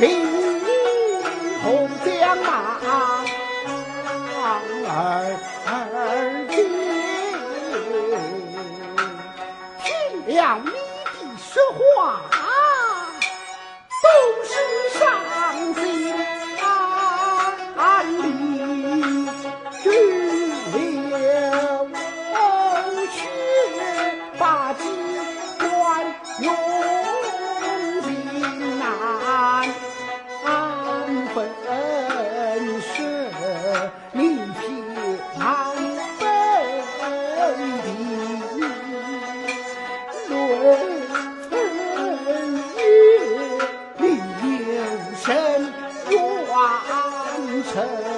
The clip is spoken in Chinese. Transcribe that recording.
临红将马儿静听了你的说话都是上京离把城。